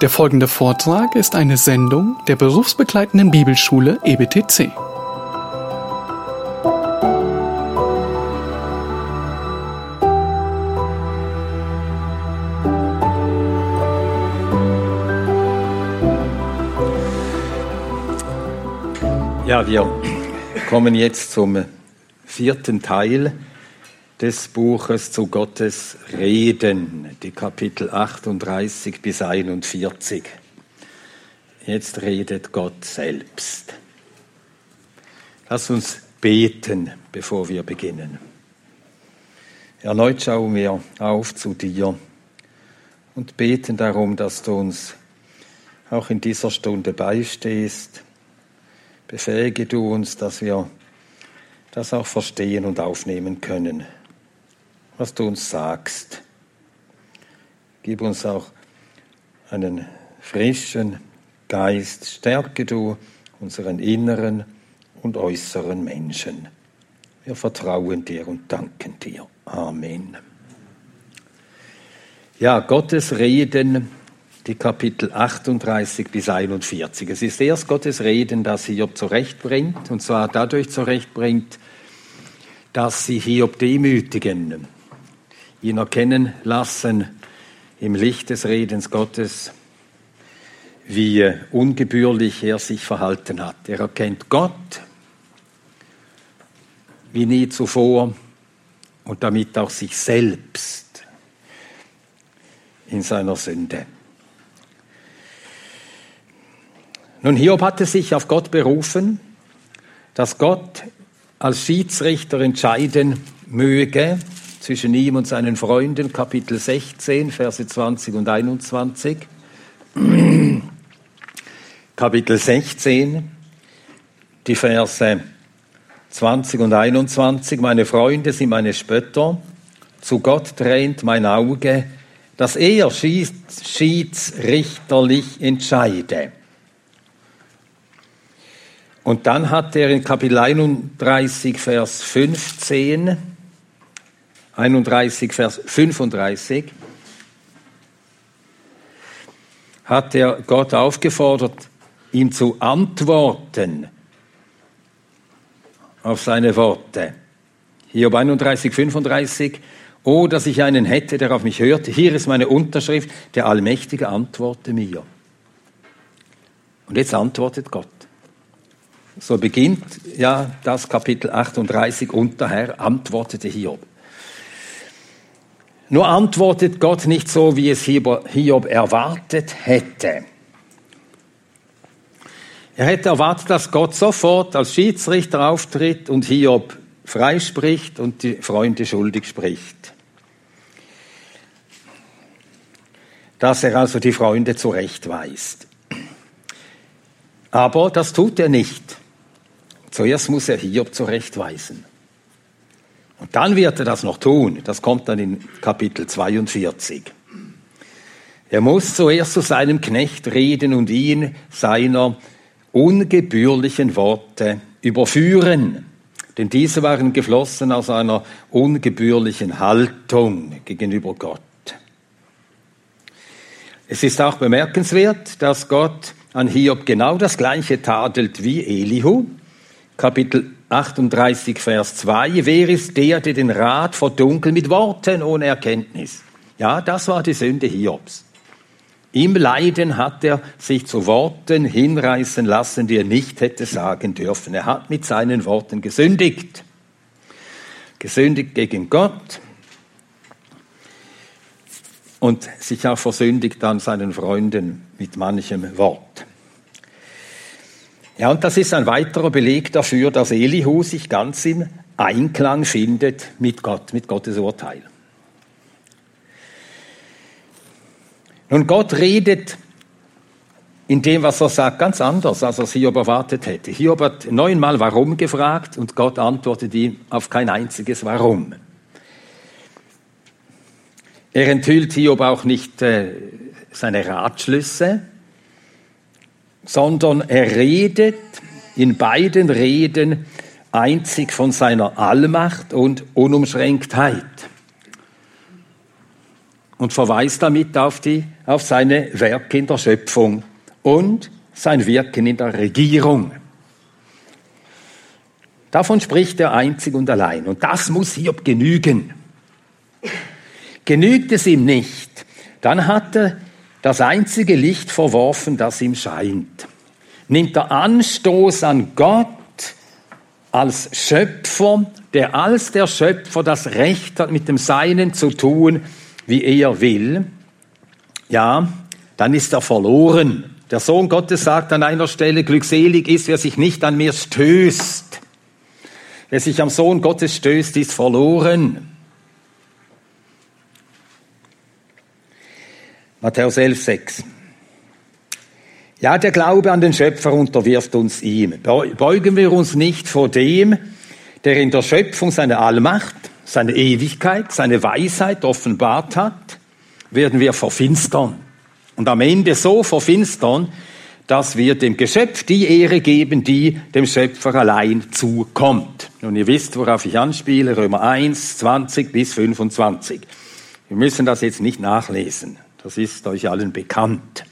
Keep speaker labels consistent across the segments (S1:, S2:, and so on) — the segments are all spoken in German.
S1: Der folgende Vortrag ist eine Sendung der berufsbegleitenden Bibelschule EBTC.
S2: Ja, wir kommen jetzt zum vierten Teil des Buches zu Gottes Reden, die Kapitel 38 bis 41. Jetzt redet Gott selbst. Lass uns beten, bevor wir beginnen. Erneut schauen wir auf zu dir und beten darum, dass du uns auch in dieser Stunde beistehst. Befähige du uns, dass wir das auch verstehen und aufnehmen können was du uns sagst. Gib uns auch einen frischen Geist. Stärke du unseren inneren und äußeren Menschen. Wir vertrauen dir und danken dir. Amen. Ja, Gottes Reden, die Kapitel 38 bis 41. Es ist erst Gottes Reden, das Hiob zurechtbringt, und zwar dadurch zurechtbringt, dass sie Hiob demütigen ihn erkennen lassen im Licht des Redens Gottes, wie ungebührlich er sich verhalten hat. Er erkennt Gott wie nie zuvor und damit auch sich selbst in seiner Sünde. Nun, Hiob hatte sich auf Gott berufen, dass Gott als Schiedsrichter entscheiden möge, zwischen ihm und seinen Freunden, Kapitel 16, Verse 20 und 21. Kapitel 16, die Verse 20 und 21. Meine Freunde sind meine Spötter, zu Gott tränt mein Auge, dass er schiedsrichterlich entscheide. Und dann hat er in Kapitel 31, Vers 15 31, Vers 35, hat er Gott aufgefordert, ihm zu antworten auf seine Worte. Hiob 31, 35. Oh, dass ich einen hätte, der auf mich hört. Hier ist meine Unterschrift. Der Allmächtige antworte mir. Und jetzt antwortet Gott. So beginnt ja das Kapitel 38 und der Herr antwortete Hiob. Nur antwortet Gott nicht so, wie es Hiob erwartet hätte. Er hätte erwartet, dass Gott sofort als Schiedsrichter auftritt und Hiob freispricht und die Freunde schuldig spricht. Dass er also die Freunde zurechtweist. Aber das tut er nicht. Zuerst muss er Hiob zurechtweisen. Und dann wird er das noch tun. Das kommt dann in Kapitel 42. Er muss zuerst zu seinem Knecht reden und ihn seiner ungebührlichen Worte überführen. Denn diese waren geflossen aus einer ungebührlichen Haltung gegenüber Gott. Es ist auch bemerkenswert, dass Gott an Hiob genau das gleiche tadelt wie Elihu. Kapitel 38, Vers 2. Wer ist der, der den Rat verdunkelt mit Worten ohne Erkenntnis? Ja, das war die Sünde Hiobs. Im Leiden hat er sich zu Worten hinreißen lassen, die er nicht hätte sagen dürfen. Er hat mit seinen Worten gesündigt. Gesündigt gegen Gott und sich auch versündigt an seinen Freunden mit manchem Wort. Ja, und das ist ein weiterer Beleg dafür, dass Elihu sich ganz im Einklang findet mit Gott, mit Gottes Urteil. Nun, Gott redet in dem, was er sagt, ganz anders, als er Hiob erwartet hätte. Hiob hat neunmal Warum gefragt und Gott antwortet ihm auf kein einziges Warum. Er enthüllt Hiob auch nicht äh, seine Ratschlüsse, sondern er redet in beiden Reden einzig von seiner Allmacht und Unumschränktheit. und verweist damit auf, die, auf seine Werke in der Schöpfung und sein Wirken in der Regierung. Davon spricht er einzig und allein. Und das muss Hiob genügen. Genügt es ihm nicht, dann hat er das einzige Licht verworfen, das ihm scheint. Nimmt er Anstoß an Gott als Schöpfer, der als der Schöpfer das Recht hat, mit dem Seinen zu tun, wie er will, ja, dann ist er verloren. Der Sohn Gottes sagt an einer Stelle, glückselig ist, wer sich nicht an mir stößt. Wer sich am Sohn Gottes stößt, ist verloren. Matthäus 11, 6. Ja, der Glaube an den Schöpfer unterwirft uns ihm. Beugen wir uns nicht vor dem, der in der Schöpfung seine Allmacht, seine Ewigkeit, seine Weisheit offenbart hat, werden wir verfinstern. Und am Ende so verfinstern, dass wir dem Geschöpf die Ehre geben, die dem Schöpfer allein zukommt. Und ihr wisst, worauf ich anspiele, Römer 1, 20 bis 25. Wir müssen das jetzt nicht nachlesen. Das ist euch allen bekannt.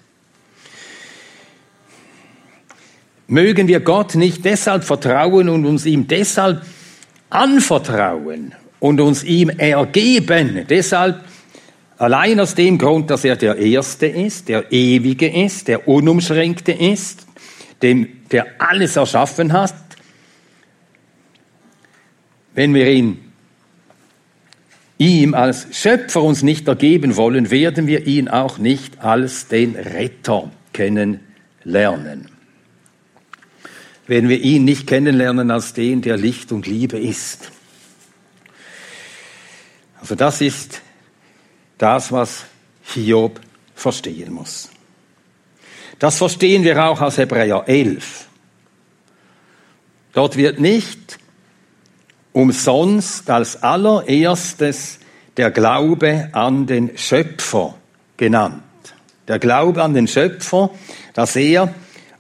S2: Mögen wir Gott nicht deshalb vertrauen und uns ihm deshalb anvertrauen und uns ihm ergeben. Deshalb allein aus dem Grund, dass er der Erste ist, der Ewige ist, der Unumschränkte ist, dem, der alles erschaffen hat. Wenn wir ihn ihm als Schöpfer uns nicht ergeben wollen, werden wir ihn auch nicht als den Retter kennenlernen. Werden wir ihn nicht kennenlernen als den, der Licht und Liebe ist. Also das ist das, was Hiob verstehen muss. Das verstehen wir auch aus Hebräer 11. Dort wird nicht umsonst als allererstes der Glaube an den Schöpfer genannt. Der Glaube an den Schöpfer, dass er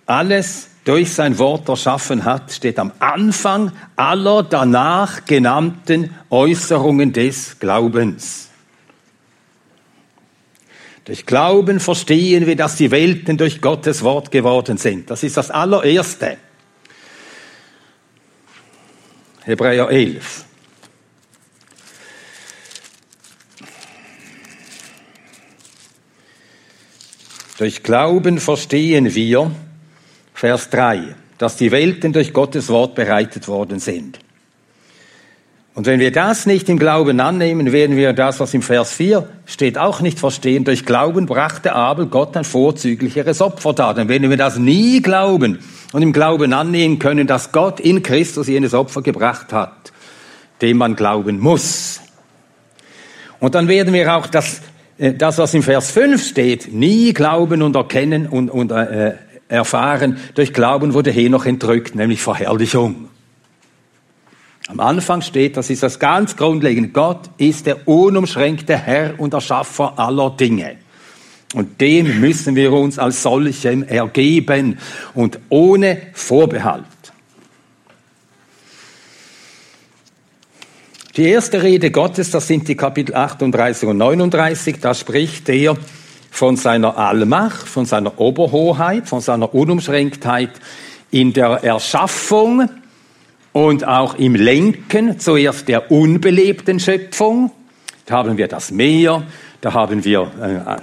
S2: alles durch sein Wort erschaffen hat, steht am Anfang aller danach genannten Äußerungen des Glaubens. Durch Glauben verstehen wir, dass die Welten durch Gottes Wort geworden sind. Das ist das allererste. Hebräer 11. Durch Glauben verstehen wir, Vers 3, dass die Welten durch Gottes Wort bereitet worden sind. Und wenn wir das nicht im Glauben annehmen, werden wir das, was im Vers 4 steht, auch nicht verstehen. Durch Glauben brachte Abel Gott ein vorzüglicheres Opfer dar. Denn wenn wir das nie glauben, und im Glauben annehmen können, dass Gott in Christus jenes Opfer gebracht hat, dem man glauben muss. Und dann werden wir auch das, äh, das was im Vers 5 steht, nie glauben und erkennen und, und äh, erfahren. Durch Glauben wurde hier noch entrückt, nämlich Verherrlichung. Am Anfang steht, das ist das ganz Grundlegende, Gott ist der unumschränkte Herr und Erschaffer aller Dinge. Und dem müssen wir uns als solchem ergeben und ohne Vorbehalt. Die erste Rede Gottes, das sind die Kapitel 38 und 39, da spricht er von seiner Allmacht, von seiner Oberhoheit, von seiner Unumschränktheit in der Erschaffung und auch im Lenken, zuerst der unbelebten Schöpfung. Da haben wir das Meer, da haben wir äh,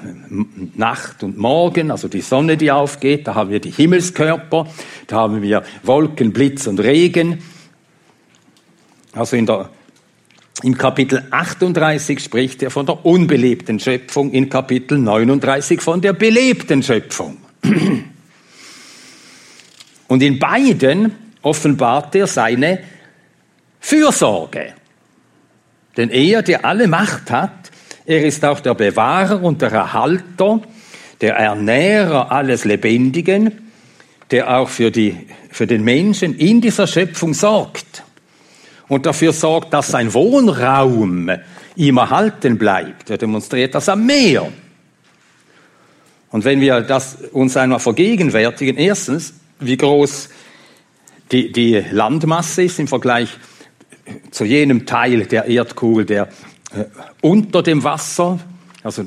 S2: Nacht und Morgen, also die Sonne, die aufgeht, da haben wir die Himmelskörper, da haben wir Wolken, Blitz und Regen. Also in der, im Kapitel 38 spricht er von der unbelebten Schöpfung, in Kapitel 39 von der belebten Schöpfung. Und in beiden offenbart er seine Fürsorge. Denn er, der alle Macht hat, er ist auch der Bewahrer und der Erhalter, der Ernährer alles Lebendigen, der auch für, die, für den Menschen in dieser Schöpfung sorgt und dafür sorgt, dass sein Wohnraum ihm erhalten bleibt. Er demonstriert das am Meer. Und wenn wir das uns einmal vergegenwärtigen, erstens, wie groß die, die Landmasse ist im Vergleich zu jenem Teil der Erdkugel, der äh, unter dem Wasser also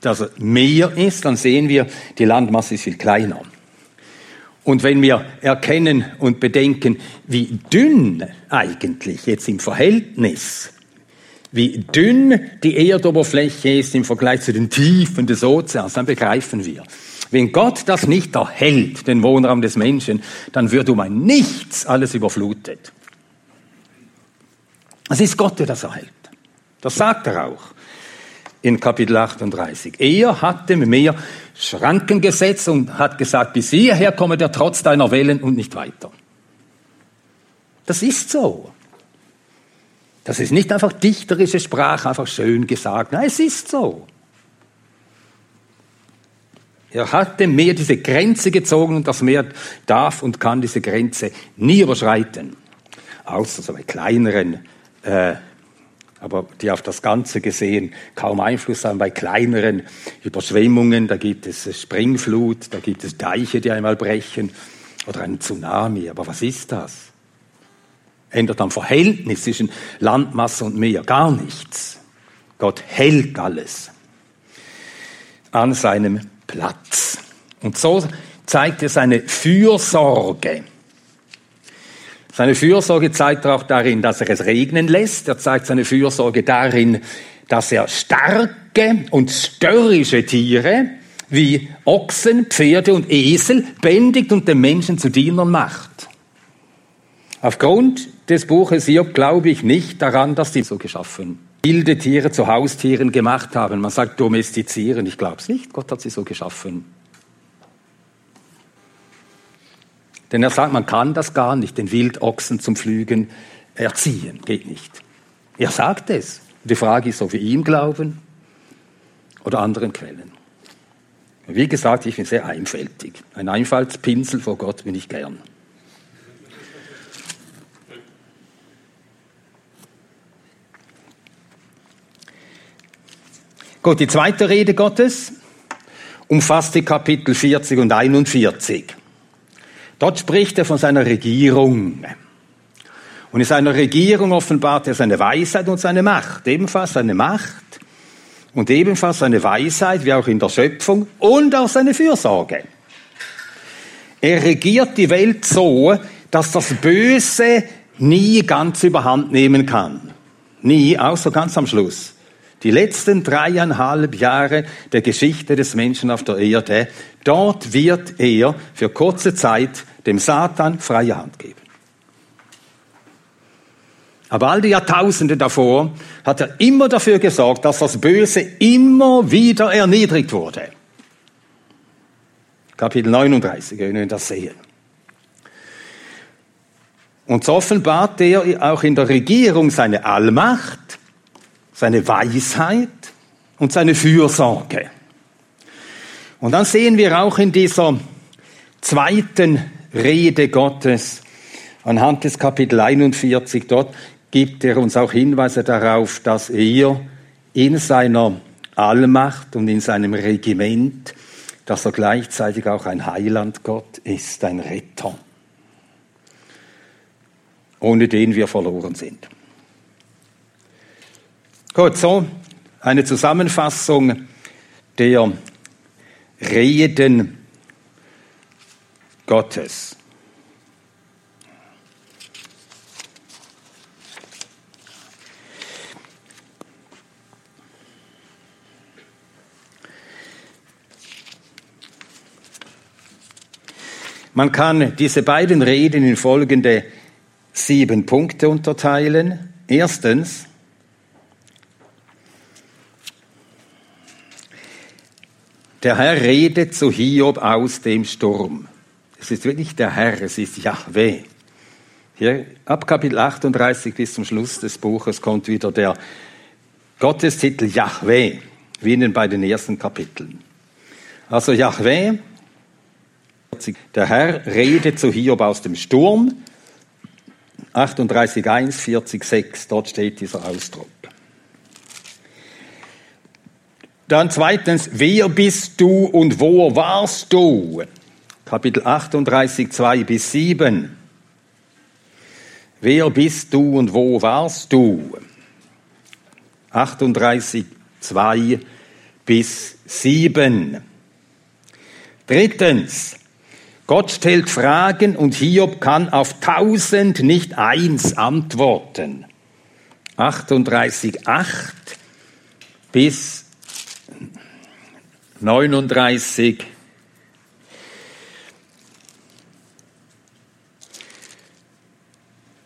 S2: dass er mehr ist, dann sehen wir, die Landmasse ist viel kleiner. Und wenn wir erkennen und bedenken, wie dünn eigentlich jetzt im Verhältnis, wie dünn die Erdoberfläche ist im Vergleich zu den Tiefen des Ozeans, dann begreifen wir, wenn Gott das nicht erhält, den Wohnraum des Menschen, dann wird um ein Nichts alles überflutet. Es ist Gott, der das erhält. Das sagt er auch in Kapitel 38. Er hat dem Meer Schranken gesetzt und hat gesagt, bis hierher komme der trotz deiner Wellen und nicht weiter. Das ist so. Das ist nicht einfach dichterische Sprache, einfach schön gesagt. Nein, es ist so. Er hat dem Meer diese Grenze gezogen und das Meer darf und kann diese Grenze nie überschreiten. Außer so bei kleineren äh, aber die auf das Ganze gesehen kaum Einfluss haben. Bei kleineren Überschwemmungen, da gibt es Springflut, da gibt es Deiche, die einmal brechen oder einen Tsunami. Aber was ist das? Ändert am Verhältnis zwischen Landmasse und Meer gar nichts. Gott hält alles an seinem Platz. Und so zeigt er seine Fürsorge seine Fürsorge zeigt er auch darin, dass er es regnen lässt. Er zeigt seine Fürsorge darin, dass er starke und störrische Tiere wie Ochsen, Pferde und Esel bändigt und den Menschen zu Dienern macht. Aufgrund des Buches Hiob glaube ich nicht daran, dass die so geschaffen wilde Tiere zu Haustieren gemacht haben. Man sagt domestizieren. Ich glaube es nicht. Gott hat sie so geschaffen. Denn er sagt, man kann das gar nicht, den Wildochsen zum Pflügen erziehen. Geht nicht. Er sagt es. Die Frage ist, ob wir ihm glauben oder anderen Quellen. Wie gesagt, ich bin sehr einfältig. Ein Einfallspinsel vor Gott bin ich gern. Gut, die zweite Rede Gottes umfasst die Kapitel 40 und 41. Dort spricht er von seiner Regierung. Und in seiner Regierung offenbart er seine Weisheit und seine Macht. Ebenfalls seine Macht und ebenfalls seine Weisheit, wie auch in der Schöpfung, und auch seine Fürsorge. Er regiert die Welt so, dass das Böse nie ganz überhand nehmen kann. Nie, außer ganz am Schluss. Die letzten dreieinhalb Jahre der Geschichte des Menschen auf der Erde, dort wird er für kurze Zeit dem Satan freie Hand geben. Aber all die Jahrtausende davor hat er immer dafür gesorgt, dass das Böse immer wieder erniedrigt wurde. Kapitel 39, wenn wir das sehen. Und so offenbart er auch in der Regierung seine Allmacht, seine Weisheit und seine Fürsorge. Und dann sehen wir auch in dieser zweiten Rede Gottes. Anhand des Kapitel 41 dort gibt er uns auch Hinweise darauf, dass er in seiner Allmacht und in seinem Regiment, dass er gleichzeitig auch ein Heilandgott ist, ein Retter, ohne den wir verloren sind. Gut, so eine Zusammenfassung der Reden Gottes. Man kann diese beiden Reden in folgende sieben Punkte unterteilen. Erstens, der Herr redet zu Hiob aus dem Sturm. Es ist wirklich der Herr, es ist Yahweh. Hier ab Kapitel 38 bis zum Schluss des Buches kommt wieder der Gottestitel Yahweh, wie in den beiden ersten Kapiteln. Also Yahweh, der Herr redet zu Hiob aus dem Sturm, 38.1, 40.6, dort steht dieser Ausdruck. Dann zweitens, wer bist du und wo warst du? Kapitel 38, 2 bis 7. Wer bist du und wo warst du? 38, 2 bis 7. Drittens, Gott stellt Fragen und Hiob kann auf tausend nicht eins antworten. 38,8 bis 39,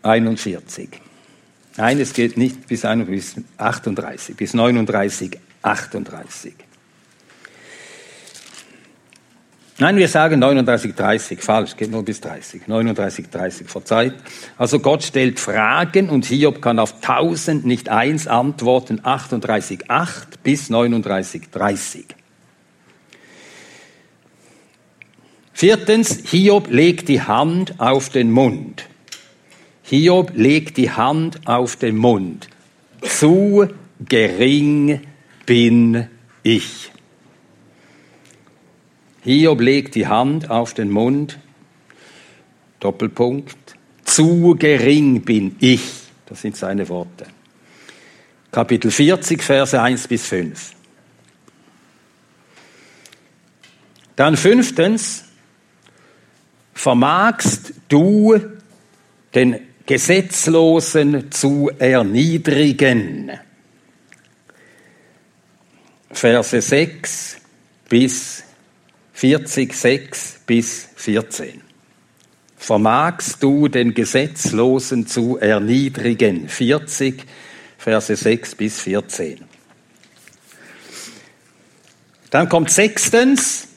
S2: 41. Nein, es geht nicht bis 38, bis 39, 38. Nein, wir sagen 39, 30, falsch, geht nur bis 30. 39, 30, verzeiht. Also Gott stellt Fragen und Hiob kann auf 1000 nicht eins antworten, 38, 8 bis 39, 30. Viertens, Hiob legt die Hand auf den Mund. Hiob legt die Hand auf den Mund. Zu gering bin ich. Hiob legt die Hand auf den Mund. Doppelpunkt. Zu gering bin ich. Das sind seine Worte. Kapitel 40, Verse 1 bis 5. Dann fünftens, vermagst du den Gesetzlosen zu erniedrigen. Verse 6 bis 40, 6 bis 14. Vermagst du den Gesetzlosen zu erniedrigen? 40, Verse 6 bis 14. Dann kommt sechstens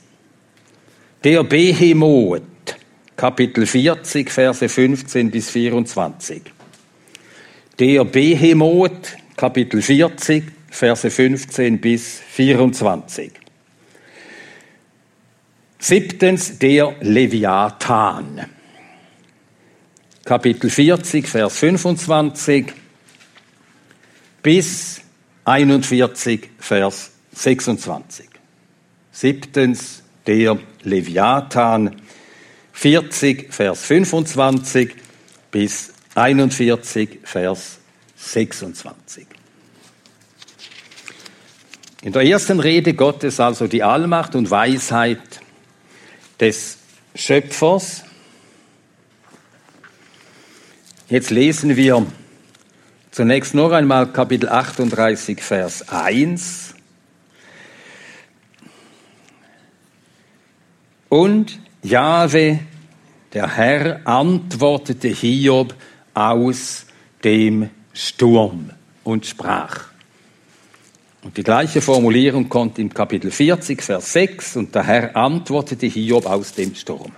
S2: der Behemoth. Kapitel 40, Verse 15 bis 24. Der Behemoth, Kapitel 40, Verse 15 bis 24. Siebtens, der Leviathan. Kapitel 40, Vers 25 bis 41, Vers 26. Siebtens, der Leviathan. 40, Vers 25 bis 41, Vers 26. In der ersten Rede Gottes also die Allmacht und Weisheit des Schöpfers. Jetzt lesen wir zunächst noch einmal Kapitel 38, Vers 1. Und Jahwe, der Herr, antwortete Hiob aus dem Sturm und sprach. Und die gleiche Formulierung kommt im Kapitel 40, Vers 6, und der Herr antwortete Hiob aus dem Sturm.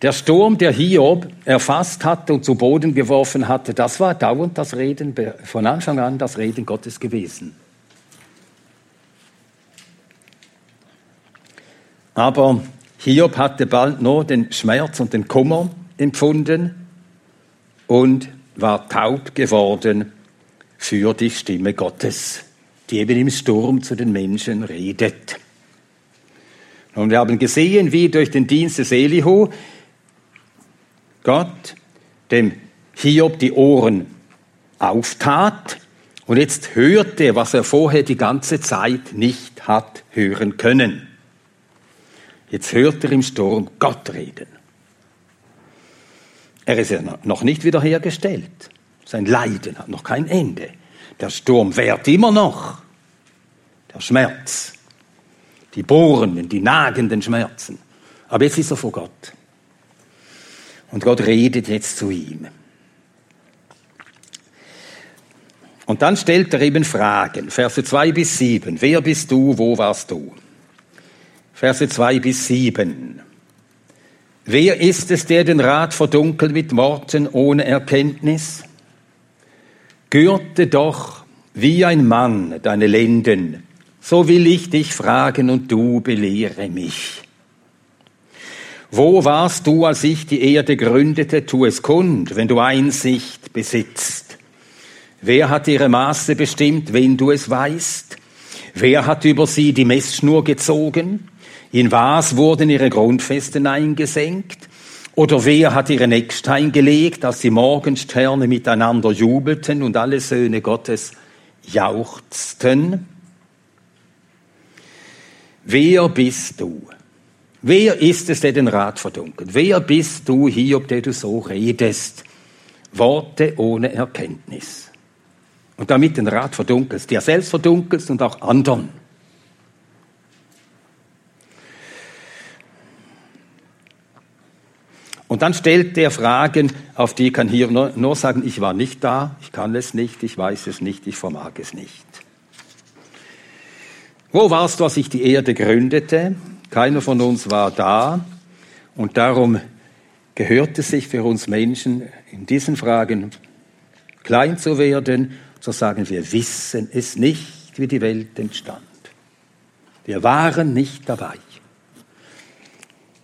S2: Der Sturm, der Hiob erfasst hatte und zu Boden geworfen hatte, das war dauernd das Reden, von Anfang an das Reden Gottes gewesen. Aber Hiob hatte bald nur den Schmerz und den Kummer empfunden und war taub geworden für die Stimme Gottes, die eben im Sturm zu den Menschen redet. Und wir haben gesehen, wie durch den Dienst des Elihu Gott dem Hiob die Ohren auftat und jetzt hörte, was er vorher die ganze Zeit nicht hat hören können. Jetzt hört er im Sturm Gott reden. Er ist ja noch nicht wiederhergestellt. Sein Leiden hat noch kein Ende. Der Sturm währt immer noch. Der Schmerz. Die bohrenden, die nagenden Schmerzen. Aber jetzt ist er vor Gott. Und Gott redet jetzt zu ihm. Und dann stellt er eben Fragen. Verse 2 bis 7. Wer bist du? Wo warst du? Verse 2 bis 7. Wer ist es, der den Rat verdunkelt mit Worten ohne Erkenntnis? Gürte doch wie ein Mann deine Lenden, so will ich dich fragen und du belehre mich. Wo warst du, als ich die Erde gründete? Tu es kund, wenn du Einsicht besitzt. Wer hat ihre Maße bestimmt, wenn du es weißt? Wer hat über sie die Messschnur gezogen? In was wurden ihre Grundfesten eingesenkt? Oder wer hat ihren Eckstein gelegt, dass die Morgensterne miteinander jubelten und alle Söhne Gottes jauchzten. Wer bist du? Wer ist es, der den Rat verdunkelt? Wer bist du, Hiob, der du so redest? Worte ohne Erkenntnis. Und damit den Rat verdunkelst, dir selbst verdunkelst und auch anderen. Dann stellt er Fragen, auf die kann hier nur, nur sagen, ich war nicht da, ich kann es nicht, ich weiß es nicht, ich vermag es nicht. Wo warst du, als ich die Erde gründete? Keiner von uns war da. Und darum gehört es sich für uns Menschen, in diesen Fragen klein zu werden, zu sagen, wir wissen es nicht, wie die Welt entstand. Wir waren nicht dabei.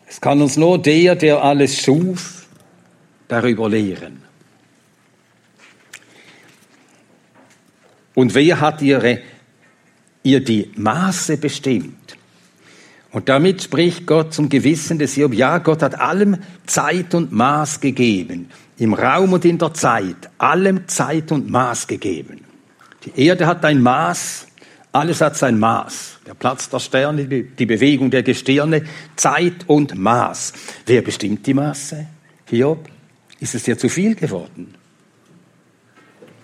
S2: Es kann uns nur der, der alles schuf, darüber lehren. Und wer hat ihre, ihr die Maße bestimmt? Und damit spricht Gott zum Gewissen des Job. Ja, Gott hat allem Zeit und Maß gegeben. Im Raum und in der Zeit. Allem Zeit und Maß gegeben. Die Erde hat ein Maß. Alles hat sein Maß der Platz der Sterne, die Bewegung der Gestirne, Zeit und Maß. Wer bestimmt die Maße? Hiob? Ist es dir zu viel geworden?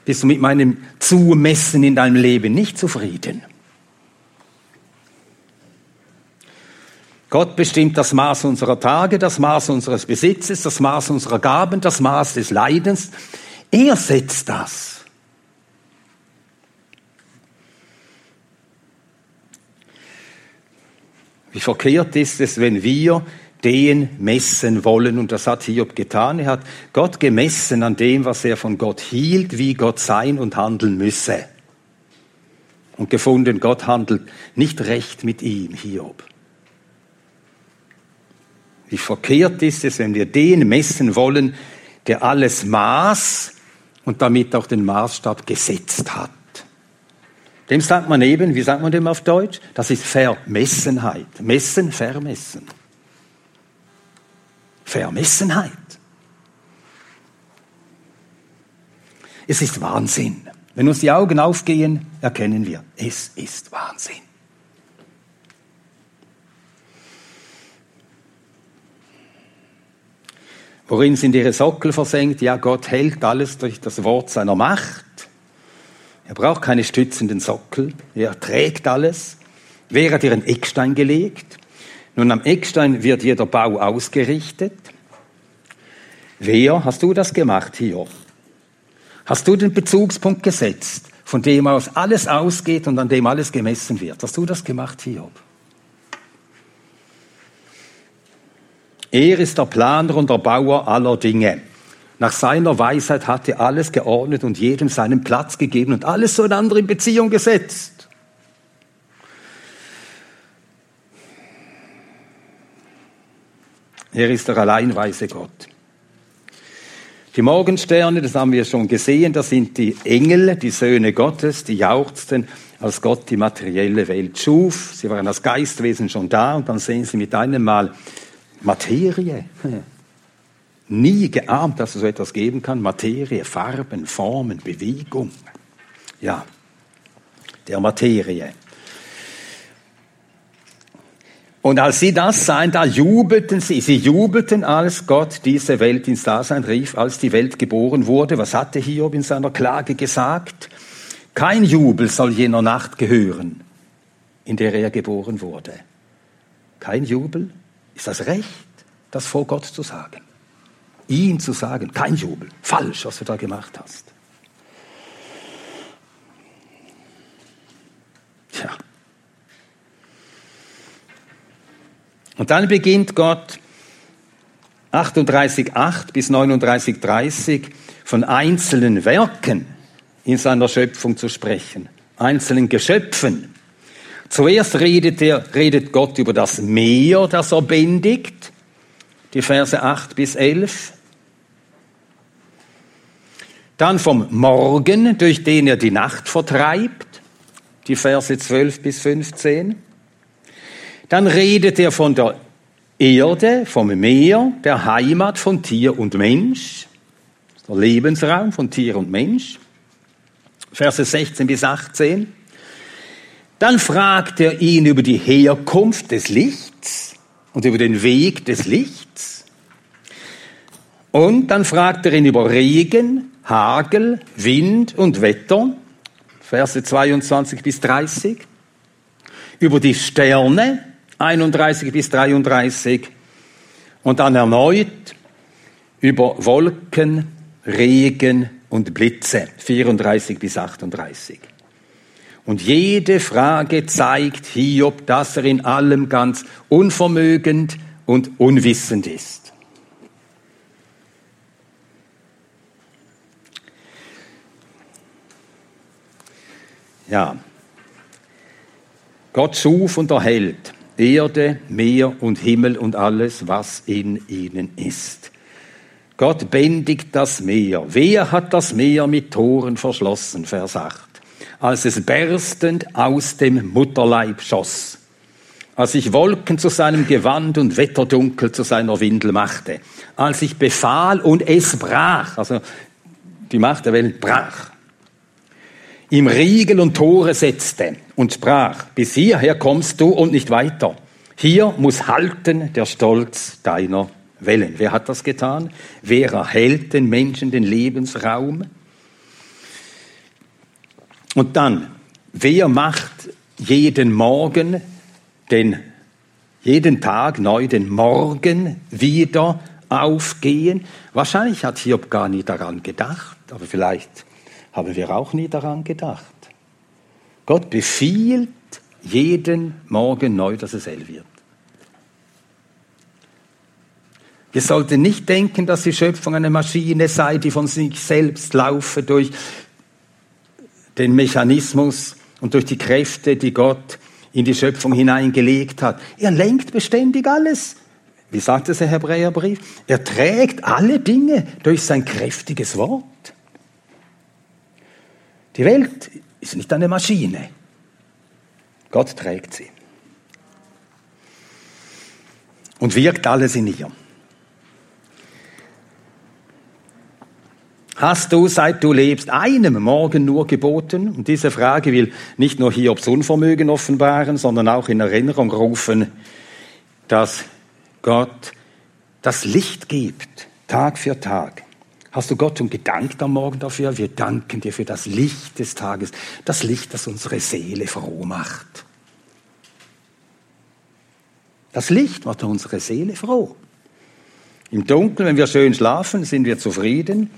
S2: Bist du mit meinem Zumessen in deinem Leben nicht zufrieden? Gott bestimmt das Maß unserer Tage, das Maß unseres Besitzes, das Maß unserer Gaben, das Maß des Leidens. Er setzt das. Wie verkehrt ist es, wenn wir den messen wollen. Und das hat Hiob getan. Er hat Gott gemessen an dem, was er von Gott hielt, wie Gott sein und handeln müsse. Und gefunden, Gott handelt nicht recht mit ihm, Hiob. Wie verkehrt ist es, wenn wir den messen wollen, der alles maß und damit auch den Maßstab gesetzt hat. Dem sagt man eben, wie sagt man dem auf Deutsch? Das ist Vermessenheit. Messen, vermessen. Vermessenheit. Es ist Wahnsinn. Wenn uns die Augen aufgehen, erkennen wir, es ist Wahnsinn. Worin sind ihre Sockel versenkt? Ja, Gott hält alles durch das Wort seiner Macht. Er braucht keine stützenden Sockel. Er trägt alles. Wer hat ihren Eckstein gelegt? Nun, am Eckstein wird jeder Bau ausgerichtet. Wer hast du das gemacht hier? Hast du den Bezugspunkt gesetzt, von dem aus alles ausgeht und an dem alles gemessen wird? Hast du das gemacht, Hiob? Er ist der Planer und der Bauer aller Dinge. Nach seiner Weisheit hat er alles geordnet und jedem seinen Platz gegeben und alles zueinander in Beziehung gesetzt. Er ist der alleinweise Gott. Die Morgensterne, das haben wir schon gesehen, das sind die Engel, die Söhne Gottes, die jauchzten, als Gott die materielle Welt schuf. Sie waren als Geistwesen schon da und dann sehen sie mit einem Mal Materie nie geahnt, dass es so etwas geben kann. Materie, Farben, Formen, Bewegung. Ja, der Materie. Und als sie das sahen, da jubelten sie. Sie jubelten, als Gott diese Welt ins Dasein rief, als die Welt geboren wurde. Was hatte Hiob in seiner Klage gesagt? Kein Jubel soll jener Nacht gehören, in der er geboren wurde. Kein Jubel? Ist das recht, das vor Gott zu sagen? Ihm zu sagen, kein Jubel, falsch, was du da gemacht hast. Tja. Und dann beginnt Gott 38,8 bis 39,30 von einzelnen Werken in seiner Schöpfung zu sprechen, einzelnen Geschöpfen. Zuerst redet, er, redet Gott über das Meer, das er bändigt, die Verse 8 bis 11. Dann vom Morgen, durch den er die Nacht vertreibt, die Verse 12 bis 15. Dann redet er von der Erde, vom Meer, der Heimat von Tier und Mensch, der Lebensraum von Tier und Mensch. Verse 16 bis 18. Dann fragt er ihn über die Herkunft des Lichts und über den Weg des Lichts. Und dann fragt er ihn über Regen, Hagel, Wind und Wetter. Verse 22 bis 30. Über die Sterne, 31 bis 33. Und dann erneut über Wolken, Regen und Blitze, 34 bis 38. Und jede Frage zeigt Hiob, dass er in allem ganz unvermögend und unwissend ist. Ja, Gott schuf und erhält Erde, Meer und Himmel und alles, was in ihnen ist. Gott bändigt das Meer. Wer hat das Meer mit Toren verschlossen? Vers 8. Als es berstend aus dem Mutterleib schoss. Als ich Wolken zu seinem Gewand und Wetterdunkel zu seiner Windel machte. Als ich befahl und es brach. Also die Macht der Welt brach. Ihm Riegel und Tore setzte und sprach, bis hierher kommst du und nicht weiter. Hier muss halten der Stolz deiner Wellen. Wer hat das getan? Wer erhält den Menschen den Lebensraum? Und dann, wer macht jeden Morgen, den, jeden Tag neu den Morgen wieder aufgehen? Wahrscheinlich hat Hiob gar nie daran gedacht, aber vielleicht haben wir auch nie daran gedacht. Gott befiehlt jeden Morgen neu, dass es hell wird. Wir sollten nicht denken, dass die Schöpfung eine Maschine sei, die von sich selbst laufe durch den Mechanismus und durch die Kräfte, die Gott in die Schöpfung hineingelegt hat. Er lenkt beständig alles. Wie sagt es der Hebräerbrief? Er trägt alle Dinge durch sein kräftiges Wort. Die Welt ist nicht eine Maschine. Gott trägt sie. Und wirkt alles in ihr. Hast du, seit du lebst, einem Morgen nur geboten? Und diese Frage will nicht nur Hiobs Unvermögen offenbaren, sondern auch in Erinnerung rufen, dass Gott das Licht gibt, Tag für Tag. Hast du Gott um gedankt am Morgen dafür? Wir danken dir für das Licht des Tages, das Licht, das unsere Seele froh macht. Das Licht macht unsere Seele froh. Im Dunkeln, wenn wir schön schlafen, sind wir zufrieden.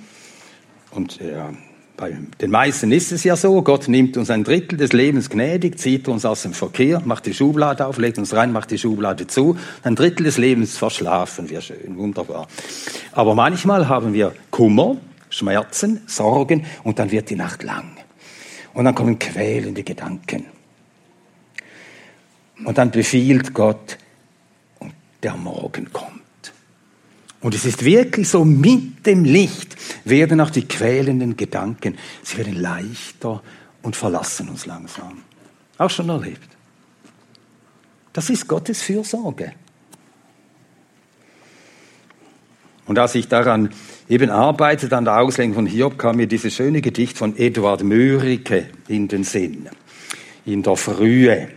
S2: Und ja, bei den meisten ist es ja so, Gott nimmt uns ein Drittel des Lebens gnädig, zieht uns aus dem Verkehr, macht die Schublade auf, legt uns rein, macht die Schublade zu. Ein Drittel des Lebens verschlafen wir schön, wunderbar. Aber manchmal haben wir Kummer, Schmerzen, Sorgen und dann wird die Nacht lang. Und dann kommen quälende Gedanken. Und dann befiehlt Gott und der Morgen kommt. Und es ist wirklich so, mit dem Licht werden auch die quälenden Gedanken, sie werden leichter und verlassen uns langsam. Auch schon erlebt. Das ist Gottes Fürsorge. Und als ich daran eben arbeitete, an der Auslegung von Hiob, kam mir dieses schöne Gedicht von Eduard Mörike in den Sinn. In der Frühe.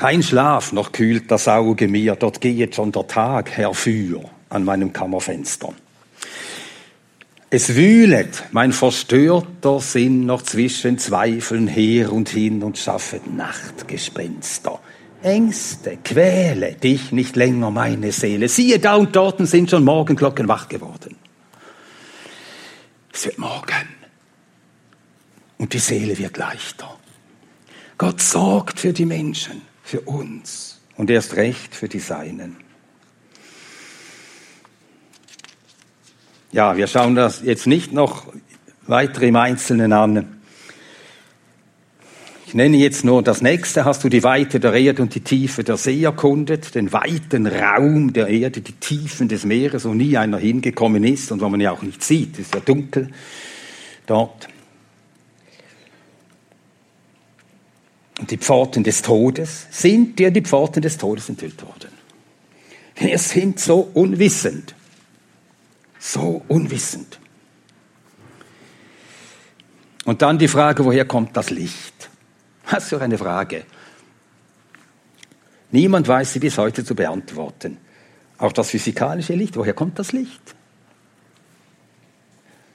S2: Kein Schlaf noch kühlt das Auge mir, dort gehet schon der Tag herfür an meinem Kammerfenster. Es wühlet mein verstörter Sinn noch zwischen Zweifeln her und hin und schaffet Nachtgespenster. Ängste, quäle dich nicht länger meine Seele. Siehe, da und dort sind schon Morgenglocken wach geworden. Es wird morgen. Und die Seele wird leichter. Gott sorgt für die Menschen für uns und erst recht für die Seinen. Ja, wir schauen das jetzt nicht noch weiter im Einzelnen an. Ich nenne jetzt nur das nächste. Hast du die Weite der Erde und die Tiefe der See erkundet? Den weiten Raum der Erde, die Tiefen des Meeres, wo nie einer hingekommen ist und wo man ja auch nicht sieht. Ist ja dunkel dort. Und die Pforten des Todes, sind dir die Pforten des Todes enthüllt worden. Wir sind so unwissend, so unwissend. Und dann die Frage, woher kommt das Licht? Was für eine Frage. Niemand weiß sie bis heute zu beantworten. Auch das physikalische Licht, woher kommt das Licht?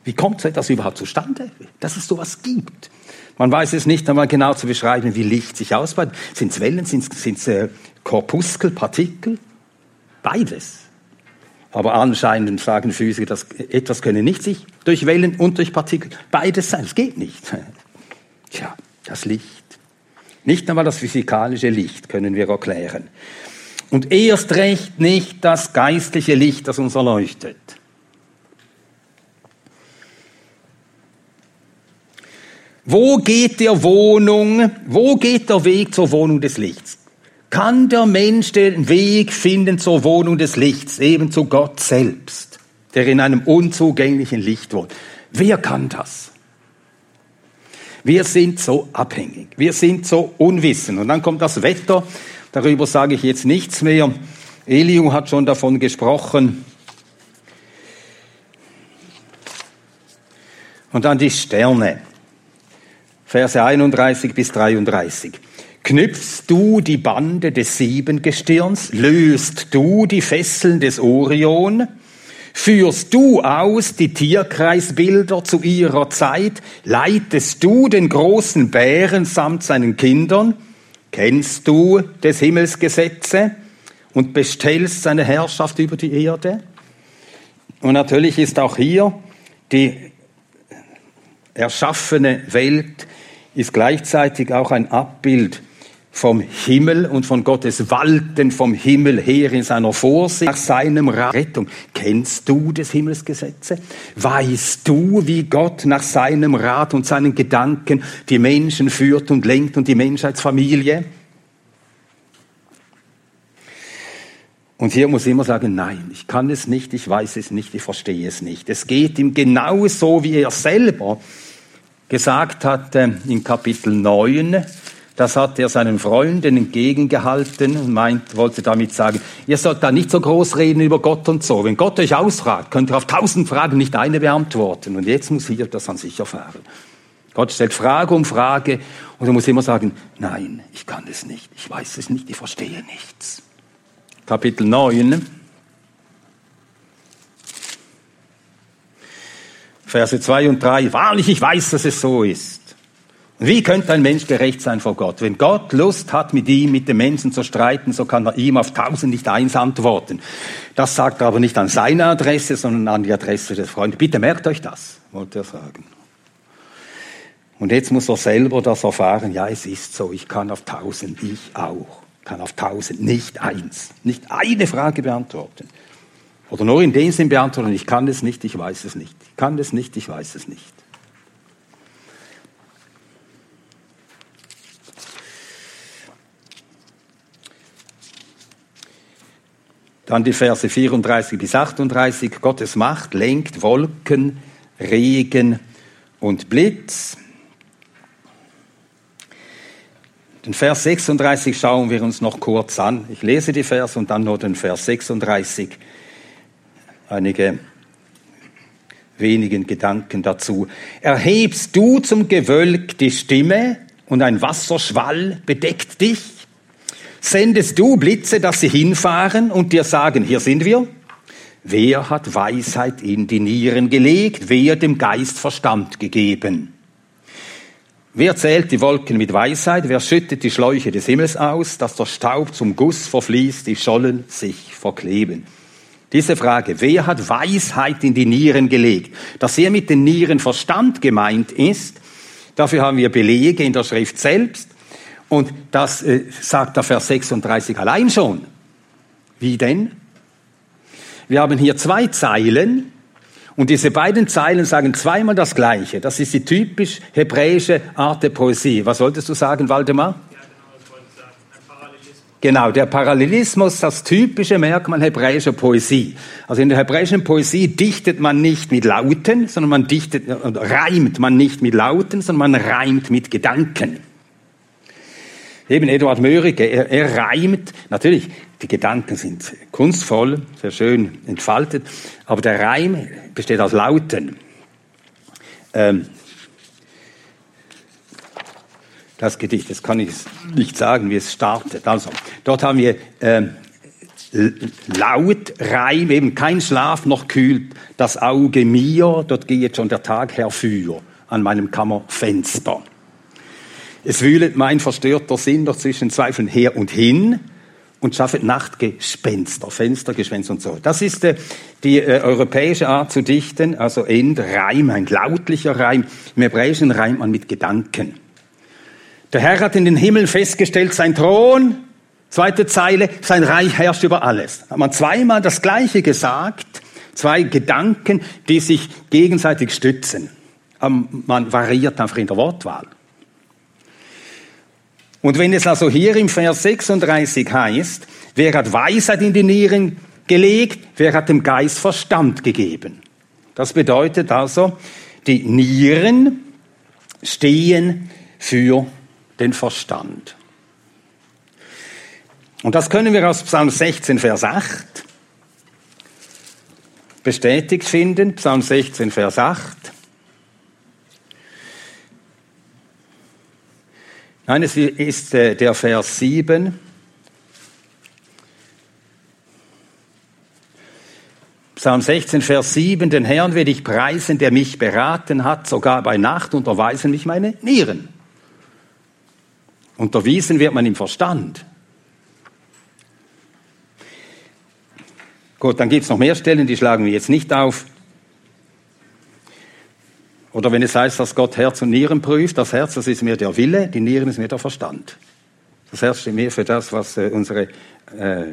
S2: Wie kommt so etwas überhaupt zustande, dass es sowas gibt? Man weiß es nicht einmal genau zu beschreiben, wie Licht sich ausbreitet. Sind es Wellen, sind es äh, Korpuskel, Partikel? Beides. Aber anscheinend sagen Physiker, dass etwas könne nicht sich durch Wellen und durch Partikel beides sein. Es geht nicht. Tja, das Licht. Nicht einmal das physikalische Licht können wir erklären. Und erst recht nicht das geistliche Licht, das uns erleuchtet. Wo geht der Wohnung, wo geht der Weg zur Wohnung des Lichts? Kann der Mensch den Weg finden zur Wohnung des Lichts, eben zu Gott selbst, der in einem unzugänglichen Licht wohnt? Wer kann das? Wir sind so abhängig, wir sind so unwissend. Und dann kommt das Wetter, darüber sage ich jetzt nichts mehr. Eliu hat schon davon gesprochen. Und dann die Sterne. Verse 31 bis 33. Knüpfst du die Bande des Siebengestirns? Löst du die Fesseln des Orion? Führst du aus die Tierkreisbilder zu ihrer Zeit? Leitest du den großen Bären samt seinen Kindern? Kennst du des Himmels Gesetze und bestellst seine Herrschaft über die Erde? Und natürlich ist auch hier die erschaffene Welt ist gleichzeitig auch ein Abbild vom Himmel und von Gottes Walten vom Himmel her in seiner Vorsicht nach seinem Rettung. Kennst du des Himmelsgesetze? Weißt du, wie Gott nach seinem Rat und seinen Gedanken die Menschen führt und lenkt und die Menschheitsfamilie? Und hier muss ich immer sagen, nein, ich kann es nicht, ich weiß es nicht, ich verstehe es nicht. Es geht ihm genauso, wie er selber gesagt hatte in Kapitel 9, das hat er seinen Freunden entgegengehalten und meint, wollte damit sagen, ihr sollt da nicht so groß reden über Gott und so. Wenn Gott euch ausfragt, könnt ihr auf tausend Fragen nicht eine beantworten. Und jetzt muss hier das an sich erfahren. Gott stellt Frage um Frage und er muss immer sagen, nein, ich kann es nicht, ich weiß es nicht, ich verstehe nichts. Kapitel 9, Verse 2 und 3, wahrlich, ich weiß, dass es so ist. Wie könnte ein Mensch gerecht sein vor Gott? Wenn Gott Lust hat, mit ihm, mit dem Menschen zu streiten, so kann er ihm auf tausend nicht eins antworten. Das sagt er aber nicht an seine Adresse, sondern an die Adresse des Freundes. Bitte merkt euch das, wollte er sagen. Und jetzt muss er selber das erfahren. Ja, es ist so. Ich kann auf tausend, ich auch, kann auf tausend nicht eins, nicht eine Frage beantworten. Oder nur in dem Sinn beantworten, ich kann es nicht, ich weiß es nicht. Kann es nicht, ich weiß es nicht. Dann die Verse 34 bis 38. Gottes Macht lenkt Wolken, Regen und Blitz. Den Vers 36 schauen wir uns noch kurz an. Ich lese die Vers und dann nur den Vers 36 einige wenigen Gedanken dazu. Erhebst du zum Gewölk die Stimme und ein Wasserschwall bedeckt dich? Sendest du Blitze, dass sie hinfahren und dir sagen, hier sind wir? Wer hat Weisheit in die Nieren gelegt? Wer dem Geist Verstand gegeben? Wer zählt die Wolken mit Weisheit? Wer schüttet die Schläuche des Himmels aus, dass der Staub zum Guss verfließt, die Schollen sich verkleben? Diese Frage, wer hat Weisheit in die Nieren gelegt? Dass hier mit den Nieren Verstand gemeint ist, dafür haben wir Belege in der Schrift selbst. Und das äh, sagt der Vers 36 allein schon. Wie denn? Wir haben hier zwei Zeilen und diese beiden Zeilen sagen zweimal das Gleiche. Das ist die typisch hebräische Art der Poesie. Was wolltest du sagen, Waldemar? Genau, der Parallelismus, das typische Merkmal hebräischer Poesie. Also in der hebräischen Poesie dichtet man nicht mit Lauten, sondern man dichtet, reimt man nicht mit Lauten, sondern man reimt mit Gedanken. Eben Eduard Mörike, er, er reimt, natürlich, die Gedanken sind kunstvoll, sehr schön entfaltet, aber der Reim besteht aus Lauten. Ähm, das Gedicht. Das kann ich nicht sagen, wie es startet. Also, dort haben wir äh, laut, Reim, eben kein Schlaf noch kühlt das Auge mir, dort geht schon der Tag herfür an meinem Kammerfenster. Es wühlet mein verstörter Sinn doch zwischen Zweifeln her und hin und schaffet Nachtgespenster, Fenstergespenster und so. Das ist äh, die äh, europäische Art zu dichten, also Endreim, ein lautlicher Reim. Im Hebräischen reimt man mit Gedanken. Der Herr hat in den Himmel festgestellt, sein Thron, zweite Zeile, sein Reich herrscht über alles. Hat man zweimal das Gleiche gesagt, zwei Gedanken, die sich gegenseitig stützen. Man variiert einfach in der Wortwahl. Und wenn es also hier im Vers 36 heißt, wer hat Weisheit in die Nieren gelegt, wer hat dem Geist Verstand gegeben? Das bedeutet also, die Nieren stehen für den Verstand. Und das können wir aus Psalm 16, Vers 8 bestätigt finden. Psalm 16, Vers 8. Nein, es ist äh, der Vers 7. Psalm 16, Vers 7, den Herrn will ich preisen, der mich beraten hat, sogar bei Nacht unterweisen mich meine Nieren. Unterwiesen wird man im Verstand. Gut, dann gibt es noch mehr Stellen, die schlagen wir jetzt nicht auf. Oder wenn es heißt, dass Gott Herz und Nieren prüft, das Herz, das ist mir der Wille, die Nieren ist mir der Verstand. Das Herz steht mehr für das, was äh, unsere äh,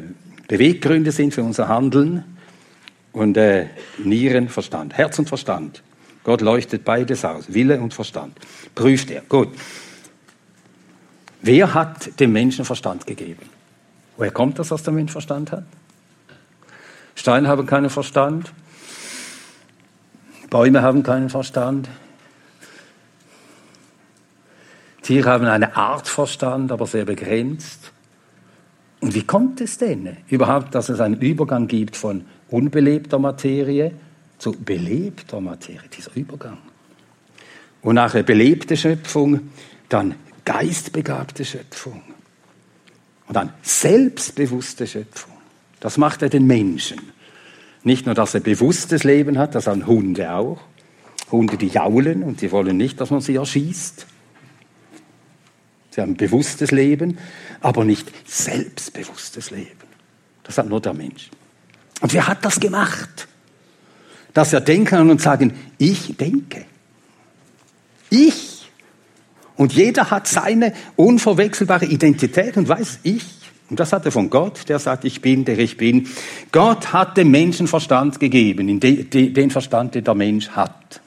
S2: Beweggründe sind für unser Handeln und äh, Nieren, Verstand. Herz und Verstand. Gott leuchtet beides aus, Wille und Verstand. Prüft er. Gut. Wer hat dem Menschen Verstand gegeben? Woher kommt das, was der Mensch Verstand hat? Steine haben keinen Verstand, Bäume haben keinen Verstand. Tiere haben eine Art Verstand, aber sehr begrenzt. Und wie kommt es denn überhaupt, dass es einen Übergang gibt von unbelebter Materie zu belebter Materie, dieser Übergang? Und nachher belebte Schöpfung, dann geistbegabte Schöpfung und dann selbstbewusste Schöpfung. Das macht er den Menschen. Nicht nur, dass er bewusstes Leben hat, das haben Hunde auch. Hunde, die jaulen und die wollen nicht, dass man sie erschießt. Sie haben bewusstes Leben, aber nicht selbstbewusstes Leben. Das hat nur der Mensch. Und wer hat das gemacht? Dass wir denken und sagen, ich denke. Ich. Und jeder hat seine unverwechselbare Identität und weiß, ich und das hat er von Gott, der sagt, ich bin, der ich bin. Gott hat dem Menschen Verstand gegeben, den Verstand, den der Mensch hat.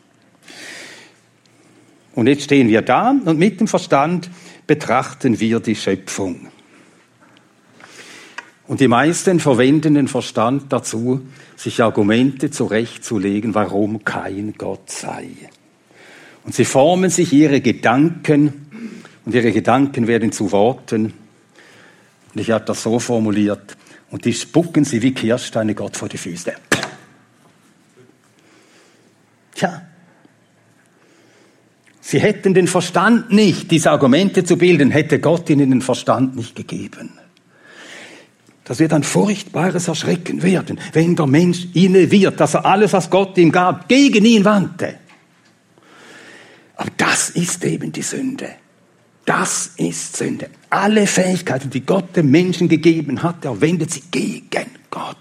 S2: Und jetzt stehen wir da und mit dem Verstand betrachten wir die Schöpfung. Und die meisten verwenden den Verstand dazu, sich Argumente zurechtzulegen, warum kein Gott sei. Und sie formen sich ihre Gedanken und ihre Gedanken werden zu Worten und ich habe das so formuliert. Und die spucken sie wie Kirschsteine Gott vor die Füße. Tja. Sie hätten den Verstand nicht, diese Argumente zu bilden, hätte Gott ihnen den Verstand nicht gegeben. Das wird ein furchtbares Erschrecken werden, wenn der Mensch inne wird, dass er alles, was Gott ihm gab, gegen ihn wandte. Das ist eben die Sünde. Das ist Sünde. Alle Fähigkeiten, die Gott dem Menschen gegeben hat, er wendet sie gegen Gott.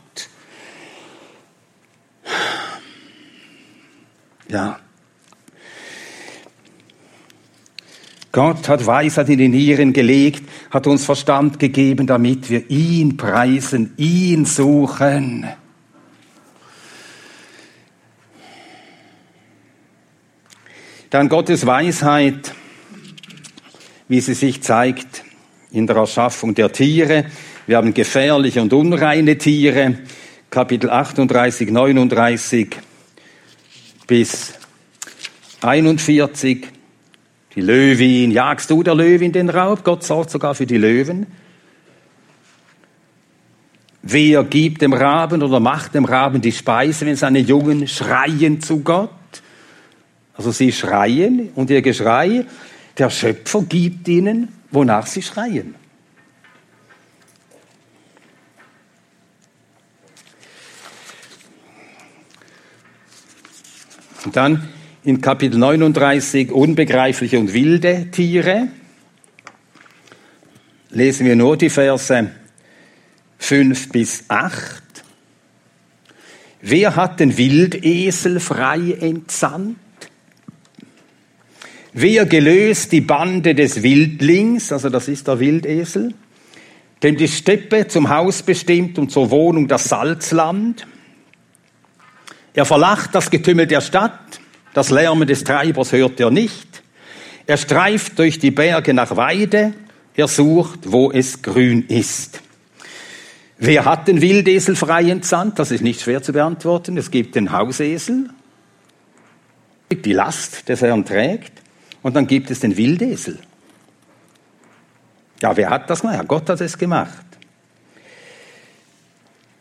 S2: Ja. Gott hat Weisheit in die Nieren gelegt, hat uns Verstand gegeben, damit wir ihn preisen, ihn suchen. Dann Gottes Weisheit wie sie sich zeigt in der Erschaffung der Tiere. Wir haben gefährliche und unreine Tiere, Kapitel 38, 39 bis 41. Die Löwin, jagst du der Löwin den Raub? Gott sorgt sogar für die Löwen. Wer gibt dem Raben oder macht dem Raben die Speise, wenn seine Jungen schreien zu Gott? Also sie schreien und ihr Geschrei der Schöpfer gibt ihnen, wonach sie schreien. Und dann in Kapitel 39 unbegreifliche und wilde Tiere lesen wir nur die Verse 5 bis 8. Wer hat den Wildesel frei entsandt? Wer gelöst die Bande des Wildlings, also das ist der Wildesel, dem die Steppe zum Haus bestimmt und zur Wohnung das Salzland? Er verlacht das Getümmel der Stadt, das Lärmen des Treibers hört er nicht. Er streift durch die Berge nach Weide, er sucht, wo es grün ist. Wer hat den Wildesel frei entsandt? Das ist nicht schwer zu beantworten. Es gibt den Hausesel, die Last des Herrn trägt, und dann gibt es den Wildesel. Ja, wer hat das gemacht? Ja, Gott hat es gemacht.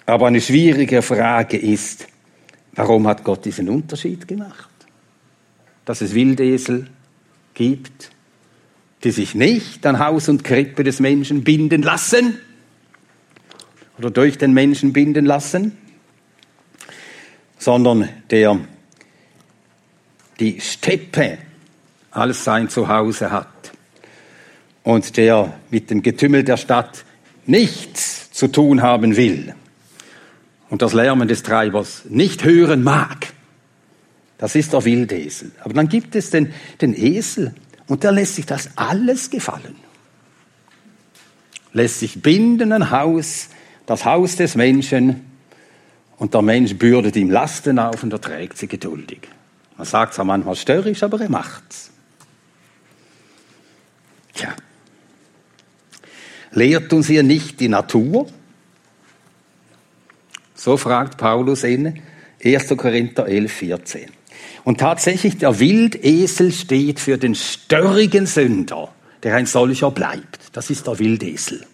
S2: Aber eine schwierige Frage ist, warum hat Gott diesen Unterschied gemacht? Dass es Wildesel gibt, die sich nicht an Haus und Krippe des Menschen binden lassen, oder durch den Menschen binden lassen, sondern der die Steppe als sein Zuhause hat und der mit dem Getümmel der Stadt nichts zu tun haben will und das Lärmen des Treibers nicht hören mag. Das ist der Wildesel. Aber dann gibt es den, den Esel und der lässt sich das alles gefallen. Lässt sich binden ein Haus das Haus des Menschen und der Mensch bürdet ihm Lasten auf und er trägt sie geduldig. Man sagt zwar manchmal störrisch, aber er macht's. Tja. Lehrt uns hier nicht die Natur? So fragt Paulus in 1. Korinther 11, 14. Und tatsächlich, der Wildesel steht für den störrigen Sünder, der ein solcher bleibt. Das ist der Wildesel.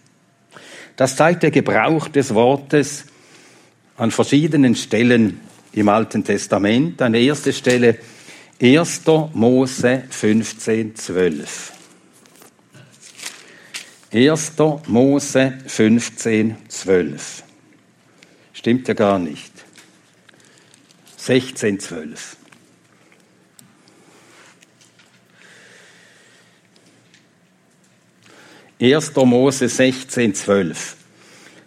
S2: Das zeigt der Gebrauch des Wortes an verschiedenen Stellen im Alten Testament. An erster Stelle 1. Mose 15, 12. 1. Mose 15, 12. Stimmt ja gar nicht. 16, 12. 1. Mose 16, 12.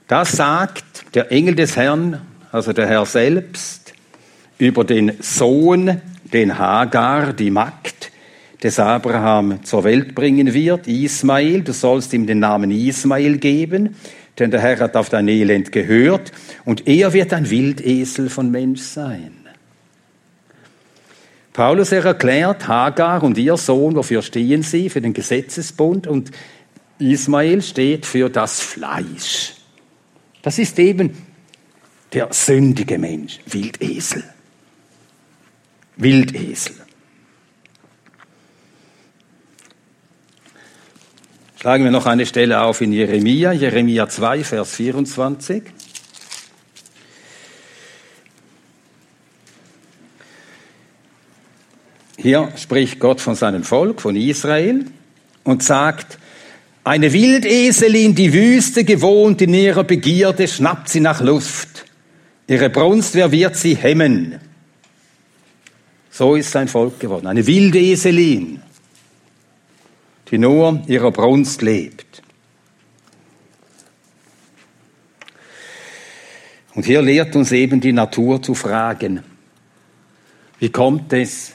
S2: Da sagt der Engel des Herrn, also der Herr selbst, über den Sohn, den Hagar, die Magd des Abraham zur Welt bringen wird, Ismael, du sollst ihm den Namen Ismael geben, denn der Herr hat auf dein Elend gehört, und er wird ein Wildesel von Mensch sein. Paulus erklärt, Hagar und ihr Sohn, wofür stehen sie? Für den Gesetzesbund und Ismael steht für das Fleisch. Das ist eben der sündige Mensch, Wildesel. Wildesel. Schlagen wir noch eine Stelle auf in Jeremia, Jeremia 2, Vers 24. Hier spricht Gott von seinem Volk, von Israel, und sagt, eine Wildeselin, die Wüste gewohnt in ihrer Begierde, schnappt sie nach Luft. Ihre Brunst, wer wird sie hemmen? So ist sein Volk geworden. Eine Wildeselin, die nur ihrer Brunst lebt. Und hier lehrt uns eben die Natur zu fragen. Wie kommt es,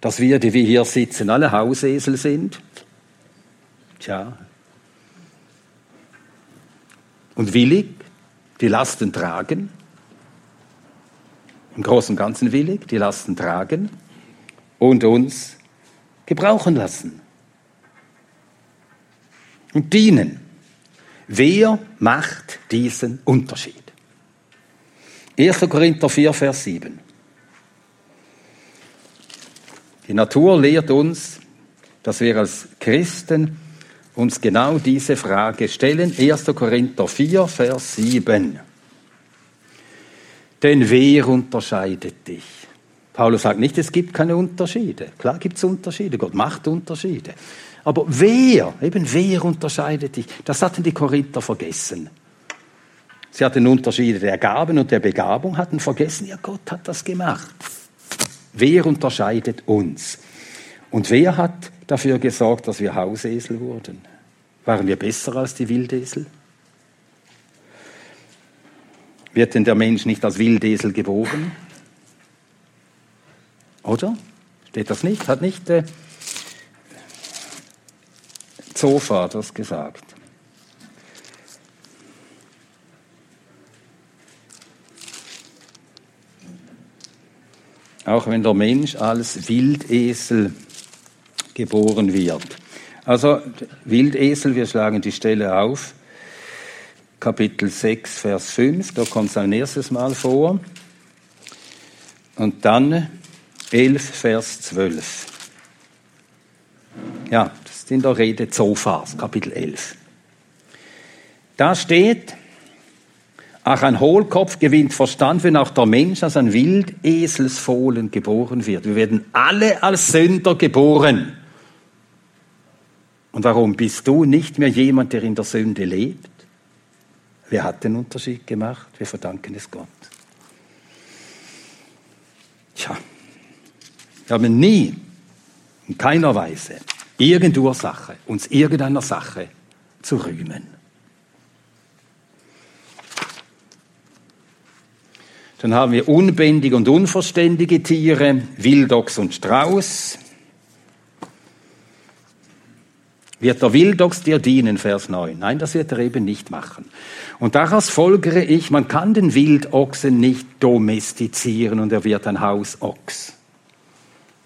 S2: dass wir, die wir hier sitzen, alle Hausesel sind? Tja, und willig die Lasten tragen, im Großen und Ganzen willig die Lasten tragen und uns gebrauchen lassen und dienen. Wer macht diesen Unterschied? 1. Korinther 4, Vers 7. Die Natur lehrt uns, dass wir als Christen uns genau diese Frage stellen. 1. Korinther 4, Vers 7. Denn wer unterscheidet dich? Paulus sagt nicht, es gibt keine Unterschiede. Klar gibt es Unterschiede, Gott macht Unterschiede. Aber wer, eben wer unterscheidet dich? Das hatten die Korinther vergessen. Sie hatten Unterschiede der Gaben und der Begabung, hatten vergessen, ja, Gott hat das gemacht. Wer unterscheidet uns? Und wer hat dafür gesorgt, dass wir Hausesel wurden? Waren wir besser als die Wildesel? Wird denn der Mensch nicht als Wildesel geboren? Oder? Steht das nicht? Hat nicht äh, Zofa das gesagt? Auch wenn der Mensch als Wildesel geboren wird. Also Wildesel, wir schlagen die Stelle auf. Kapitel 6, Vers 5, da kommt es ein erstes Mal vor. Und dann 11, Vers 12. Ja, ist in der Rede Zophas, Kapitel 11. Da steht, Ach, ein Hohlkopf gewinnt Verstand, wenn auch der Mensch als ein Wildeselsfohlen geboren wird. Wir werden alle als Sünder geboren. Und warum bist du nicht mehr jemand, der in der Sünde lebt? Wer hat den Unterschied gemacht? Wir verdanken es Gott. Tja, wir haben nie, in keiner Weise, irgendeine Ursache, uns irgendeiner Sache zu rühmen. Dann haben wir unbändige und unverständige Tiere, Wildochs und Strauß. Wird der Wildochs dir dienen, Vers 9? Nein, das wird er eben nicht machen. Und daraus folgere ich, man kann den Wildochsen nicht domestizieren und er wird ein Hausochs.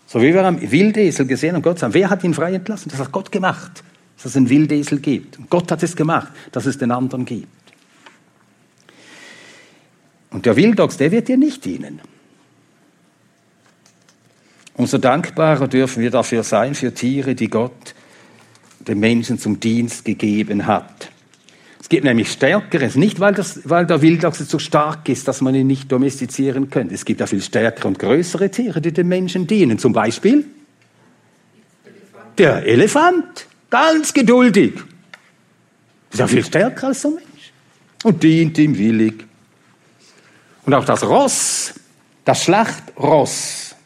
S2: So wie wir am Wildesel gesehen haben, Gott sagt, wer hat ihn frei entlassen? Das hat Gott gemacht, dass es einen Wildesel gibt. Und Gott hat es gemacht, dass es den anderen gibt. Und der Wildochs, der wird dir nicht dienen. Umso dankbarer dürfen wir dafür sein, für Tiere, die Gott den Menschen zum Dienst gegeben hat. Es gibt nämlich Stärkeres, nicht weil, das, weil der Wildlachs so stark ist, dass man ihn nicht domestizieren könnte. Es gibt ja viel stärkere und größere Tiere, die den Menschen dienen. Zum Beispiel der Elefant, ganz geduldig. Ist ja viel stärker als der Mensch und dient ihm willig. Und auch das Ross, das Schlachtross,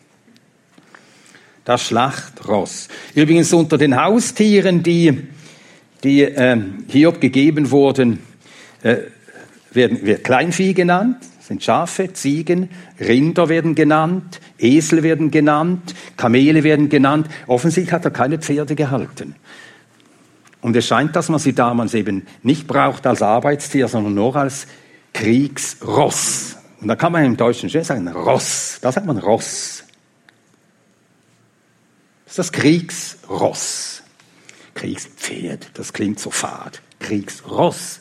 S2: das Schlachtross. Übrigens unter den Haustieren, die, die äh, Hiob gegeben wurden, äh, werden, wird Kleinvieh genannt, sind Schafe, Ziegen, Rinder werden genannt, Esel werden genannt, Kamele werden genannt. Offensichtlich hat er keine Pferde gehalten. Und es scheint, dass man sie damals eben nicht braucht als Arbeitstier, sondern nur als Kriegsross. Und da kann man im Deutschen schön sagen, Ross. Da sagt man Ross. Das ist das Kriegsross. Kriegspferd, das klingt so fad. Kriegsross.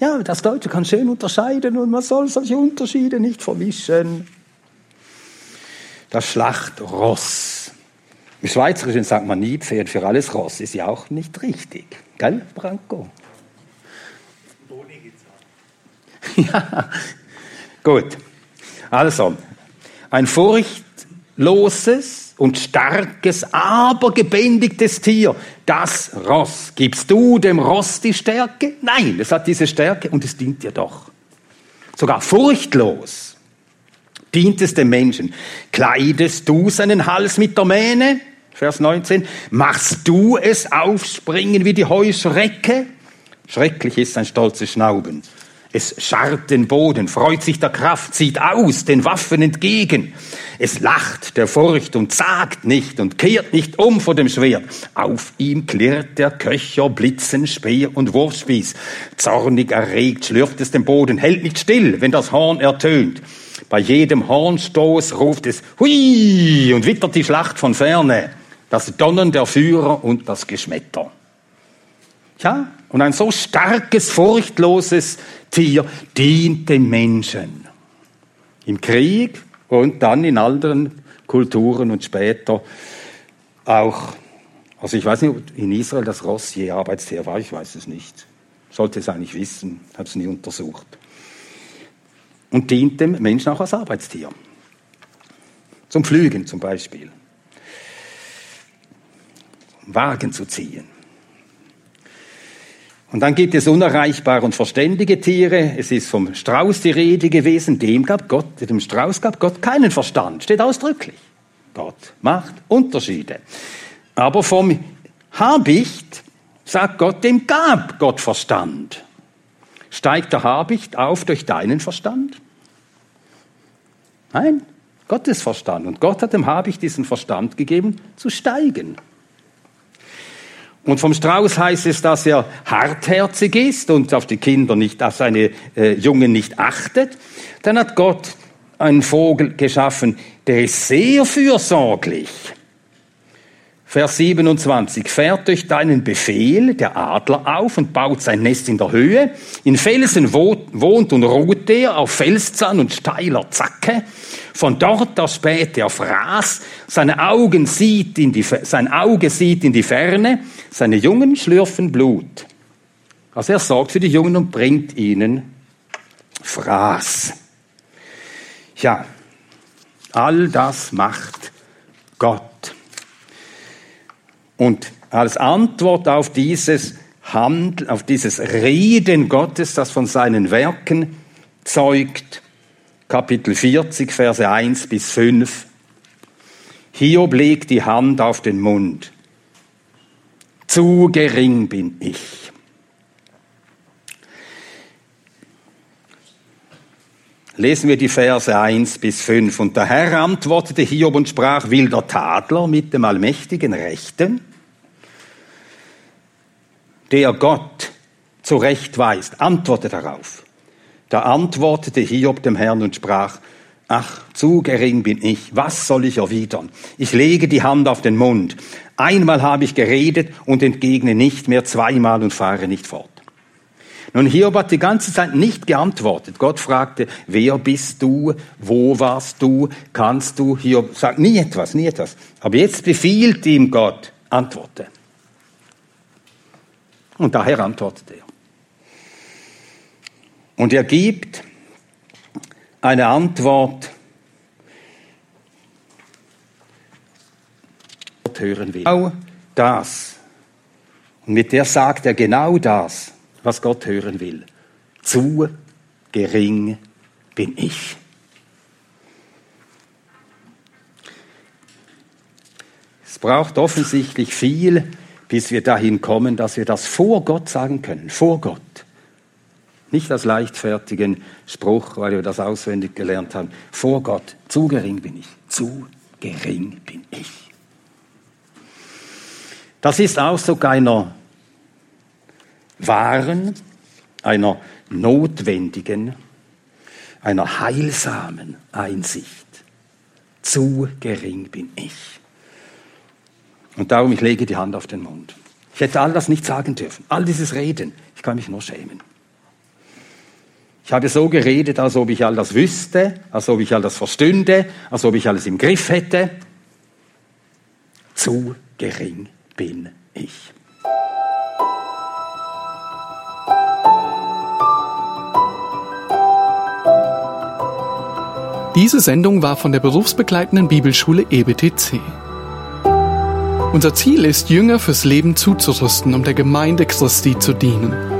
S2: Ja, das Deutsche kann schön unterscheiden und man soll solche Unterschiede nicht vermischen. Das Schlachtross. Im Schweizerischen sagt man nie Pferd für alles Ross, ist ja auch nicht richtig. Gell, Branko? Ja, Gut. Also, ein furchtloses und starkes, aber gebändigtes Tier, das Ross. Gibst du dem Ross die Stärke? Nein, es hat diese Stärke und es dient dir doch. Sogar furchtlos dient es dem Menschen. Kleidest du seinen Hals mit der Mähne? Vers 19. Machst du es aufspringen wie die Heuschrecke? Schrecklich ist sein stolzes Schnauben. Es scharrt den Boden, freut sich der Kraft, zieht aus den Waffen entgegen. Es lacht der Furcht und zagt nicht und kehrt nicht um vor dem Schwert. Auf ihm klirrt der Köcher, Blitzen, Speer und Wurfspieß. Zornig erregt schlürft es den Boden, hält nicht still, wenn das Horn ertönt. Bei jedem Hornstoß ruft es Hui und wittert die Schlacht von ferne. Das Donnern der Führer und das Geschmetter. Ja, und ein so starkes, furchtloses Tier dient dem Menschen. Im Krieg und dann in anderen Kulturen und später auch. Also ich weiß nicht, ob in Israel das Ross je Arbeitstier war, ich weiß es nicht. Sollte es eigentlich wissen, habe es nie untersucht. Und dient dem Menschen auch als Arbeitstier. Zum Pflügen zum Beispiel. Wagen zu ziehen. Und dann gibt es unerreichbare und verständige Tiere. Es ist vom Strauß die Rede gewesen. Dem gab Gott, dem Strauß gab Gott keinen Verstand. Steht ausdrücklich. Gott macht Unterschiede. Aber vom Habicht sagt Gott, dem gab Gott Verstand. Steigt der Habicht auf durch deinen Verstand? Nein, Gottes Verstand. Und Gott hat dem Habicht diesen Verstand gegeben, zu steigen. Und vom Strauß heißt es, dass er hartherzig ist und auf die Kinder nicht, auf seine äh, Jungen nicht achtet. Dann hat Gott einen Vogel geschaffen, der ist sehr fürsorglich. Vers 27, fährt durch deinen Befehl der Adler auf und baut sein Nest in der Höhe. In Felsen wohnt und ruht er auf Felszahn und steiler Zacke. Von dort aus späht er Fraß. Seine Augen sieht in die, sein Auge sieht in die Ferne. Seine Jungen schlürfen Blut. Also er sorgt für die Jungen und bringt ihnen Fraß. Ja, all das macht Gott. Und als Antwort auf dieses Handeln, auf dieses Reden Gottes, das von seinen Werken zeugt, Kapitel 40, Verse 1 bis 5. Hiob legt die Hand auf den Mund. Zu gering bin ich. Lesen wir die Verse 1 bis 5. Und der Herr antwortete Hiob und sprach, will der Tadler mit dem Allmächtigen rechten? der Gott zurechtweist, antworte darauf. Da antwortete Hiob dem Herrn und sprach, Ach, zu gering bin ich, was soll ich erwidern? Ich lege die Hand auf den Mund. Einmal habe ich geredet und entgegne nicht mehr zweimal und fahre nicht fort. Nun, Hiob hat die ganze Zeit nicht geantwortet. Gott fragte, wer bist du? Wo warst du? Kannst du? Hiob sagt nie etwas, nie etwas. Aber jetzt befiehlt ihm Gott, antworte. Und daher antwortet er. Und er gibt eine Antwort, Gott hören will. Genau das. Und mit der sagt er genau das, was Gott hören will. Zu gering bin ich. Es braucht offensichtlich viel bis wir dahin kommen, dass wir das vor Gott sagen können, vor Gott. Nicht als leichtfertigen Spruch, weil wir das auswendig gelernt haben. Vor Gott, zu gering bin ich, zu gering bin ich. Das ist Ausdruck einer wahren, einer notwendigen, einer heilsamen Einsicht. Zu gering bin ich. Und darum, ich lege die Hand auf den Mund. Ich hätte all das nicht sagen dürfen. All dieses Reden. Ich kann mich nur schämen. Ich habe so geredet, als ob ich all das wüsste, als ob ich all das verstünde, als ob ich alles im Griff hätte. Zu gering bin ich.
S1: Diese Sendung war von der berufsbegleitenden Bibelschule EBTC. Unser Ziel ist, Jünger fürs Leben zuzurüsten, um der Gemeinde Christi zu dienen.